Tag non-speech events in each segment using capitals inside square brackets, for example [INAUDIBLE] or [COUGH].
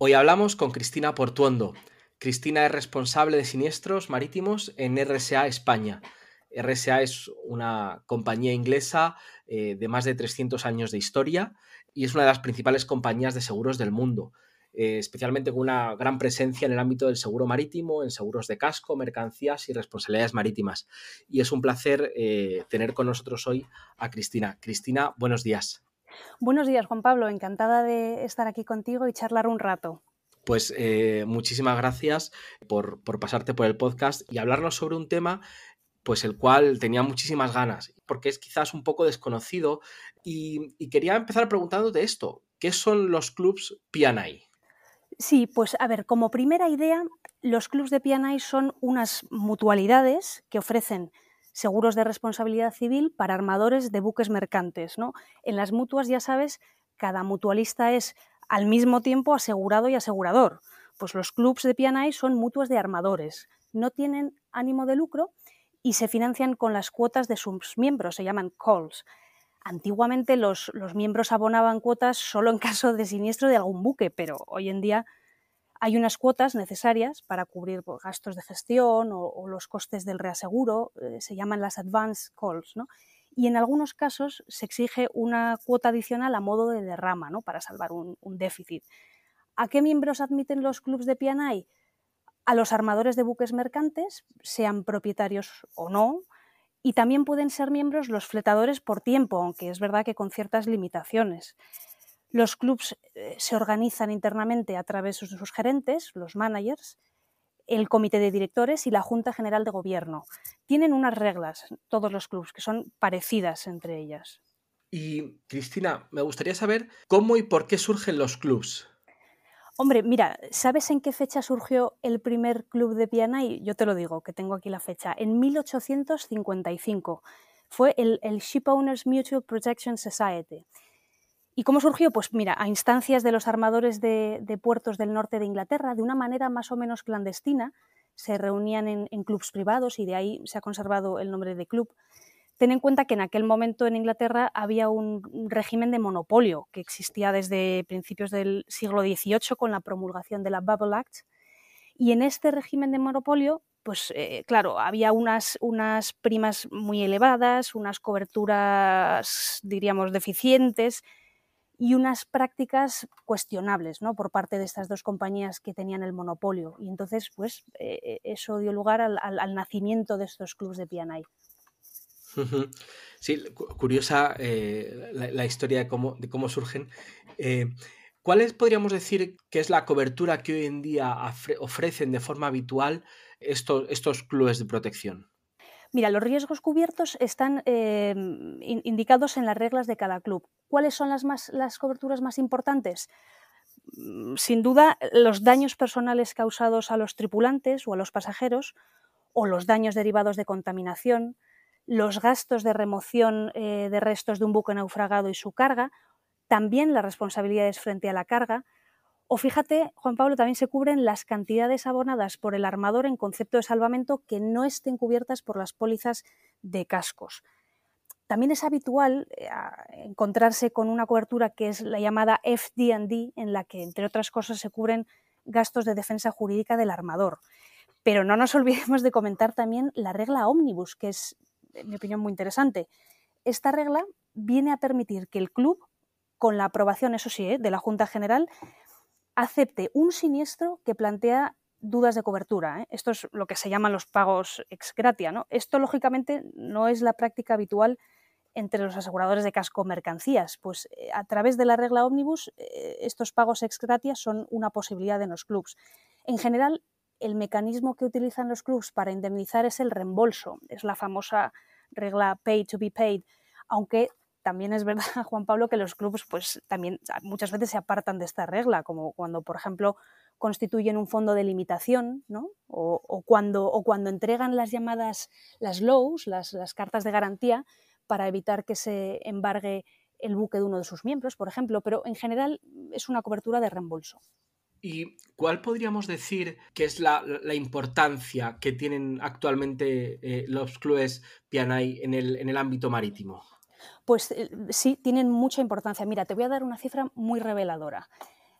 Hoy hablamos con Cristina Portuondo. Cristina es responsable de siniestros marítimos en RSA España. RSA es una compañía inglesa eh, de más de 300 años de historia y es una de las principales compañías de seguros del mundo, eh, especialmente con una gran presencia en el ámbito del seguro marítimo, en seguros de casco, mercancías y responsabilidades marítimas. Y es un placer eh, tener con nosotros hoy a Cristina. Cristina, buenos días. Buenos días, Juan Pablo. Encantada de estar aquí contigo y charlar un rato. Pues eh, muchísimas gracias por, pasarte por el podcast y hablarnos sobre un tema pues el cual tenía muchísimas ganas, porque es quizás un poco desconocido y, quería empezar preguntándote esto, ¿qué son los clubs P&I? Sí, pues a ver, como primera idea, los clubs de P&I son unas mutualidades que ofrecen seguros de responsabilidad civil para armadores de buques mercantes. ¿no? En las mutuas, ya sabes, cada mutualista es al mismo tiempo asegurado y asegurador. Pues los clubs de P&I son mutuas de armadores, no tienen ánimo de lucro y se financian con las cuotas de sus miembros, se llaman calls. Antiguamente los, los miembros abonaban cuotas solo en [LAUGHS] caso de siniestro de algún buque, pero hoy en día hay unas cuotas necesarias para cubrir pues, gastos de gestión o, los costes del reaseguro, eh, se llaman las advance calls, ¿no? y en algunos casos se exige una cuota adicional a modo de derrama ¿no? para salvar un, déficit. ¿A qué miembros admiten los clubes de P&I? A los armadores de buques mercantes, sean propietarios o no, y también pueden ser miembros los fletadores por tiempo, aunque es verdad que con ciertas limitaciones. Los clubs eh, se organizan internamente a través de sus gerentes, los managers, el comité de directores y la Junta General de Gobierno. Tienen unas reglas, todos los clubs, que son parecidas entre ellas. Y Cristina, me gustaría saber cómo y por qué surgen los clubs. Hombre, mira, ¿sabes en qué fecha surgió el primer club de P&I? Yo te lo digo, que tengo aquí la fecha. En 1855. Fue el, el Ship Owners Mutual Protection Society. ¿Y cómo surgió? Pues mira, a instancias de los armadores de, puertos del norte de Inglaterra, de una manera más o menos clandestina, se reunían en, clubs privados y de ahí se ha conservado el nombre de club. Ten en cuenta que en aquel momento en Inglaterra había un régimen de monopolio que existía desde principios del siglo XVIII con la promulgación de la Bubble Act. Y en este régimen de monopolio, pues eh, claro, había unas primas muy elevadas, unas coberturas, diríamos, deficientes, y unas prácticas cuestionables ¿no? por parte de estas dos compañías que tenían el monopolio. Y entonces, pues, eh, eh, eso dio lugar al, nacimiento de estos clubes de P&I. Sí, curiosa eh, la, historia de cómo, cómo surgen. ¿Cuáles podríamos decir que es la cobertura que hoy en día ofrecen de forma habitual estos, estos clubes de protección? Mira, los riesgos cubiertos están em, indicados en las reglas de cada club. ¿Cuáles son las, más, las coberturas más importantes? Mm, sin duda, los daños personales causados a los tripulantes o a los pasajeros, o los daños derivados de contaminación, los gastos de remoción eh, de restos de un buque naufragado y su carga, también las responsabilidades frente a la carga, o fíjate, Juan Pablo, también se cubren las cantidades abonadas por el armador en concepto de salvamento que no estén cubiertas por las pólizas de cascos. También es habitual eh, encontrarse con una cobertura que es la llamada FD&D, en la que, entre otras cosas, se cubren gastos de defensa jurídica del armador. Pero no nos [LAUGHS] olvidemos de comentar también la regla Omnibus, que es, en mi opinión, muy interesante. Esta regla viene a permitir que el club, con la aprobación, eso sí, ¿eh? de la Junta General, acepte un siniestro que plantea dudas de cobertura. ¿eh? Esto es lo que se llaman los pagos ex gratia. Esto, lógicamente, no es la práctica habitual entre los aseguradores de casco mercancías, pues eh, a través de la regla Omnibus eh, estos pagos ex gratia son una posibilidad en los clubs. En general, el mecanismo que utilizan los clubs para indemnizar es el reembolso, es la famosa regla pay to be paid, aunque también es verdad, [LAUGHS] Juan Pablo, que los clubes pues, también muchas veces se apartan de esta regla, como cuando, por ejemplo, constituyen un fondo de limitación, ¿no? o, cuando, o cuando entregan las llamadas, las lows, las, cartas de garantía, para evitar que se embargue el buque de uno de sus miembros, por ejemplo, pero en general es una cobertura de reembolso. ¿Y cuál podríamos decir que es la, importancia que tienen actualmente eh, los clubes Pianay en el ámbito marítimo? Pues eh, sí, tienen mucha importancia. Mira, te voy a dar una cifra muy reveladora.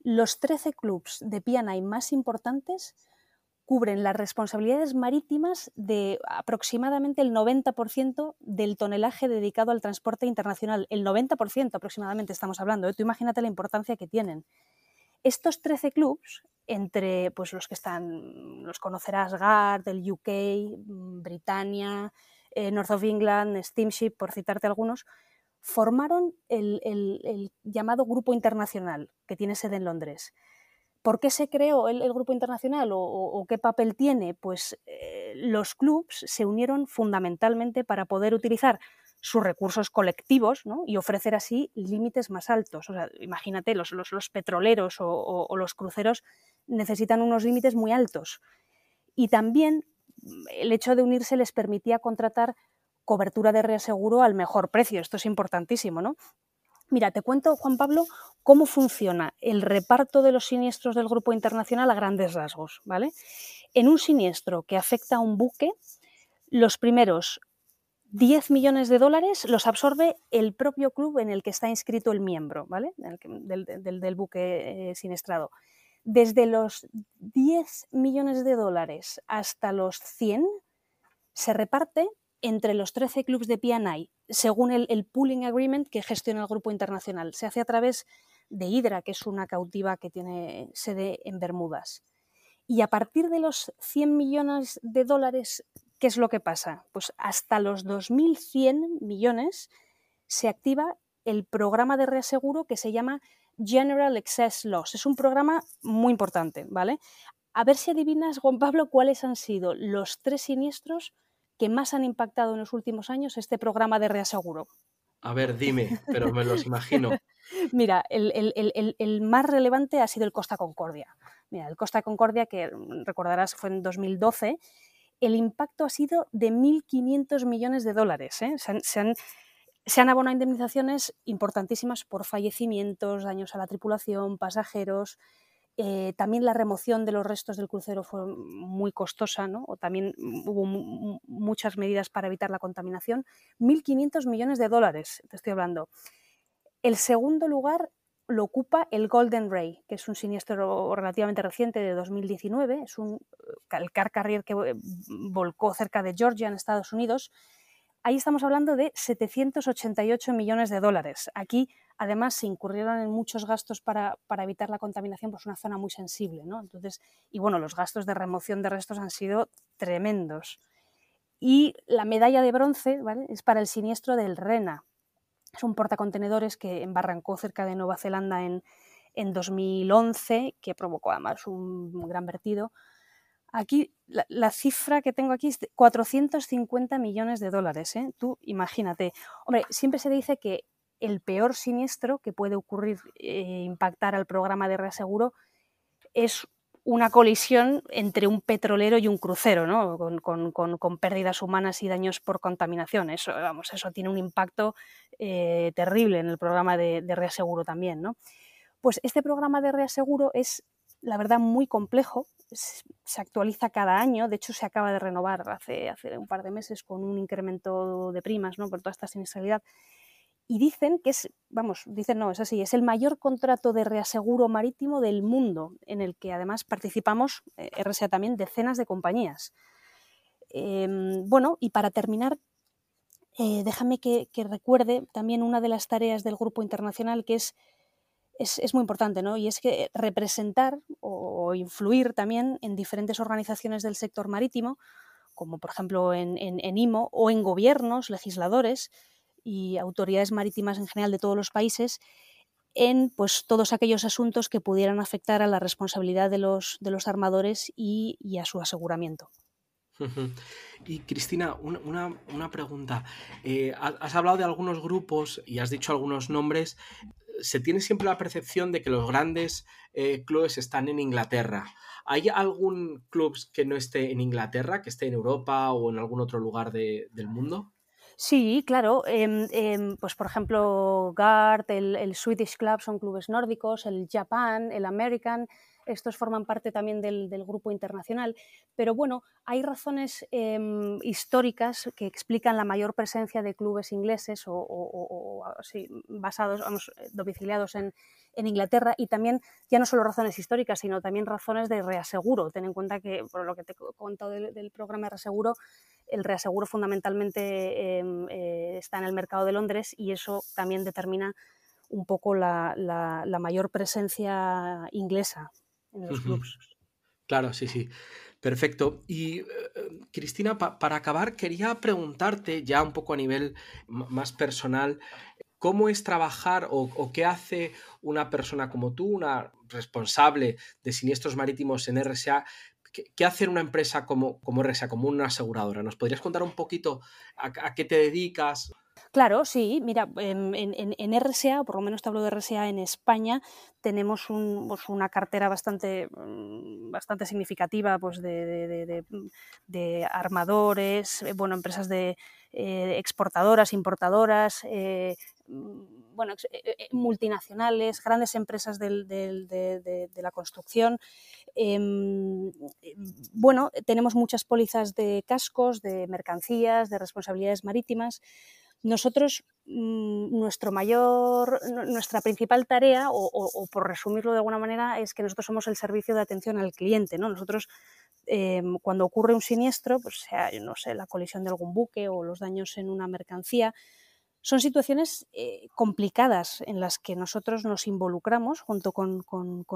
Los 13 clubes de Pianay más importantes cubren las responsabilidades marítimas de aproximadamente el 90% del tonelaje dedicado al transporte internacional. El 90% aproximadamente estamos hablando. ¿eh? Tú imagínate la importancia que tienen. Estos 13 clubs, entre pues, los que están, los conocerás, GARD, el UK, mm, Britannia, eh, North of England, Steamship, por citarte algunos, formaron el, llamado Grupo Internacional, que tiene sede en Londres. ¿Por qué se creó el, Grupo Internacional o, qué papel tiene? Pues eh, los clubs se unieron fundamentalmente para poder utilizar sus recursos colectivos y ofrecer así límites más altos. imagínate, los, petroleros o, los cruceros necesitan unos límites muy altos. Y también el hecho de unirse les permitía contratar cobertura de reaseguro al mejor precio. Esto es importantísimo, ¿no? Mira, te cuento, Juan Pablo, cómo funciona el reparto de los siniestros del grupo internacional a grandes rasgos, ¿vale? En un siniestro que afecta a un buque, los primeros 10 millones de dólares los absorbe el propio club en el que está inscrito el miembro, ¿vale? Del, buque eh, siniestrado. Desde los 10 millones de dólares hasta los 100 se reparte entre los 13 clubes de PNI, según el, el, pooling agreement que gestiona el grupo internacional. Se hace a través de Hydra, que es una cautiva que tiene sede en Bermudas. Y a partir de los 100 millones de dólares ¿Qué es lo que pasa? Pues hasta los 2.100 millones se activa el programa de reaseguro que se llama General Excess Loss. Es un programa muy importante, ¿vale? A ver si adivinas, Juan Pablo, cuáles han sido los tres siniestros que más han impactado en los últimos años este programa de reaseguro. A ver, dime, pero me los imagino. [LAUGHS] Mira, el, el, más relevante ha sido el Costa Concordia. Mira, el Costa Concordia, que recordarás fue en 2012, el impacto ha sido de 1.500 millones de dólares. ¿eh? Se, han, abonado indemnizaciones importantísimas por fallecimientos, daños a la tripulación, pasajeros. Eh, también la remoción de los restos del crucero fue muy costosa, ¿no? o también hubo muchas medidas para evitar la contaminación. 1.500 millones de dólares, te estoy hablando. El segundo lugar lo ocupa el Golden Ray, que es un siniestro relativamente reciente de 2019. Es un, el car carrier que eh, volcó cerca de Georgia, en Estados Unidos. Ahí estamos hablando de 788 millones de dólares. Aquí, además, se incurrieron en muchos gastos para, evitar la contaminación, pues una zona muy sensible. ¿no? Entonces, y bueno, los gastos de remoción de restos han sido tremendos. Y la medalla de bronce es para el siniestro del Rena, es un portacontenedores que embarrancó cerca de Nueva Zelanda en, 2011, que provocó además un gran vertido. Aquí la, cifra que tengo aquí es de 450 millones de dólares. ¿eh? Tú imagínate. Hombre, siempre se dice que el peor siniestro que puede ocurrir, eh, impactar al programa de reaseguro, es una colisión entre un petrolero y un crucero, ¿no? con, pérdidas humanas y daños por contaminación. Eso, vamos, eso tiene un impacto eh, terrible en el programa de, reaseguro también. ¿no? Pues este programa de reaseguro es, la verdad, muy complejo. Se actualiza cada año, de hecho se acaba de renovar hace, hace un par de meses con un incremento de primas ¿no? por toda esta siniestralidad y dicen que es, vamos, dicen no, es así, es el mayor contrato de reaseguro marítimo del mundo, en el que además participamos, eh, RSA también, decenas de compañías. Em, bueno, y para terminar, eh, déjame que, recuerde también una de las tareas del grupo internacional que es, es, muy importante, ¿no? Y es que representar o, influir también en diferentes organizaciones del sector marítimo, como por ejemplo en, en IMO, o en gobiernos, legisladores, y autoridades marítimas en general de todos los países en pues, todos aquellos asuntos que pudieran afectar a la responsabilidad de los, de los armadores y, a su aseguramiento. Y Cristina, una, pregunta. Eh, has hablado de algunos grupos y has dicho algunos nombres. Se tiene siempre la percepción de que los grandes eh, clubes están en Inglaterra. ¿Hay algún club que no esté en Inglaterra, que esté en Europa o en algún otro lugar del mundo? Sí, claro. Em, em, pues por ejemplo, GARD, el, Swedish Club son clubes nórdicos, el Japan, el American, estos forman parte también del, grupo internacional. Pero bueno, hay razones em, históricas que explican la mayor presencia de clubes ingleses o, basados, vamos, domiciliados en, en Inglaterra y también ya no solo razones históricas, sino también razones de reaseguro. Ten en cuenta que, por lo que te he contado del, programa de reaseguro, el reaseguro fundamentalmente em, eh, está en el mercado de Londres y eso también determina un poco la, mayor presencia inglesa en los clubes. Claro, sí, sí. Perfecto. Y eh, Cristina, para acabar, quería preguntarte ya un poco a nivel más personal, ¿Cómo es trabajar o, qué hace una persona como tú, una responsable de siniestros marítimos en RSA? ¿Qué, hace una empresa como, como RSA, como una aseguradora? ¿Nos podrías contar un poquito a, qué te dedicas? Claro, sí. Mira, en, en, RSA, por lo menos te hablo de RSA en España, tenemos pues una cartera bastante, mm, bastante significativa pues de, de, armadores, eh, bueno, empresas de eh, exportadoras, importadoras, eh, Mm, bueno, multinacionales, grandes empresas de, la construcción. Em, bueno, tenemos muchas pólizas de cascos, de mercancías, de responsabilidades marítimas. Nosotros, mm, nuestro mayor, nuestra principal tarea, o, por resumirlo de alguna manera, es que nosotros somos el servicio de atención al cliente. ¿no? Nosotros, em, cuando ocurre un siniestro, pues sea, no sé, la colisión de algún buque o los daños en una mercancía, son situaciones eh, complicadas en las que nosotros nos involucramos junto con,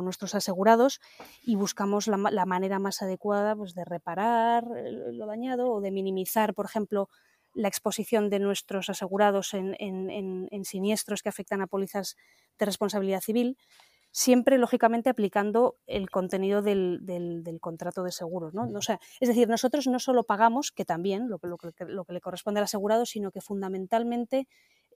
nuestros asegurados y buscamos la, manera más adecuada pues, de reparar eh, lo dañado o de minimizar, por ejemplo, la exposición de nuestros asegurados en, en siniestros que afectan a pólizas de responsabilidad civil siempre lógicamente aplicando el contenido del, contrato de seguros. ¿no? O sea, es decir, nosotros no solo pagamos, que también lo, lo, lo que le corresponde al asegurado, sino que fundamentalmente,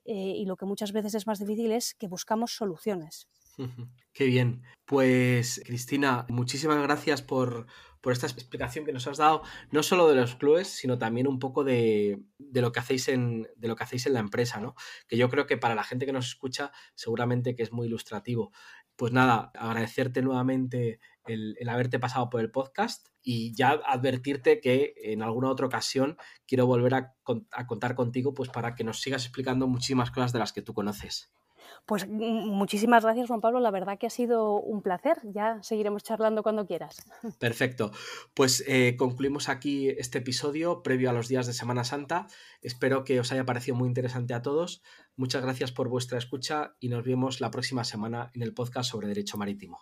eh, y lo que muchas veces es más difícil, es que buscamos soluciones. [LAUGHS] Qué bien. Pues Cristina, muchísimas gracias por, esta explicación que nos has dado, no solo de los clubes, sino también un poco de, lo que hacéis en, de lo que hacéis en la empresa, ¿no? Que yo creo que para la gente que nos escucha, seguramente que es muy ilustrativo pues nada, agradecerte nuevamente el, haberte pasado por el podcast y ya advertirte que en alguna otra ocasión quiero volver a, a, contar contigo pues para que nos sigas explicando muchísimas cosas de las que tú conoces. Pues muchísimas gracias, Juan Pablo. La verdad que ha sido un placer. Ya seguiremos charlando cuando quieras. Perfecto. Pues eh, concluimos aquí este episodio previo a los días de Semana Santa. Espero que os haya parecido muy interesante a todos. Muchas gracias por vuestra escucha y nos vemos la próxima semana en el podcast sobre Derecho Marítimo.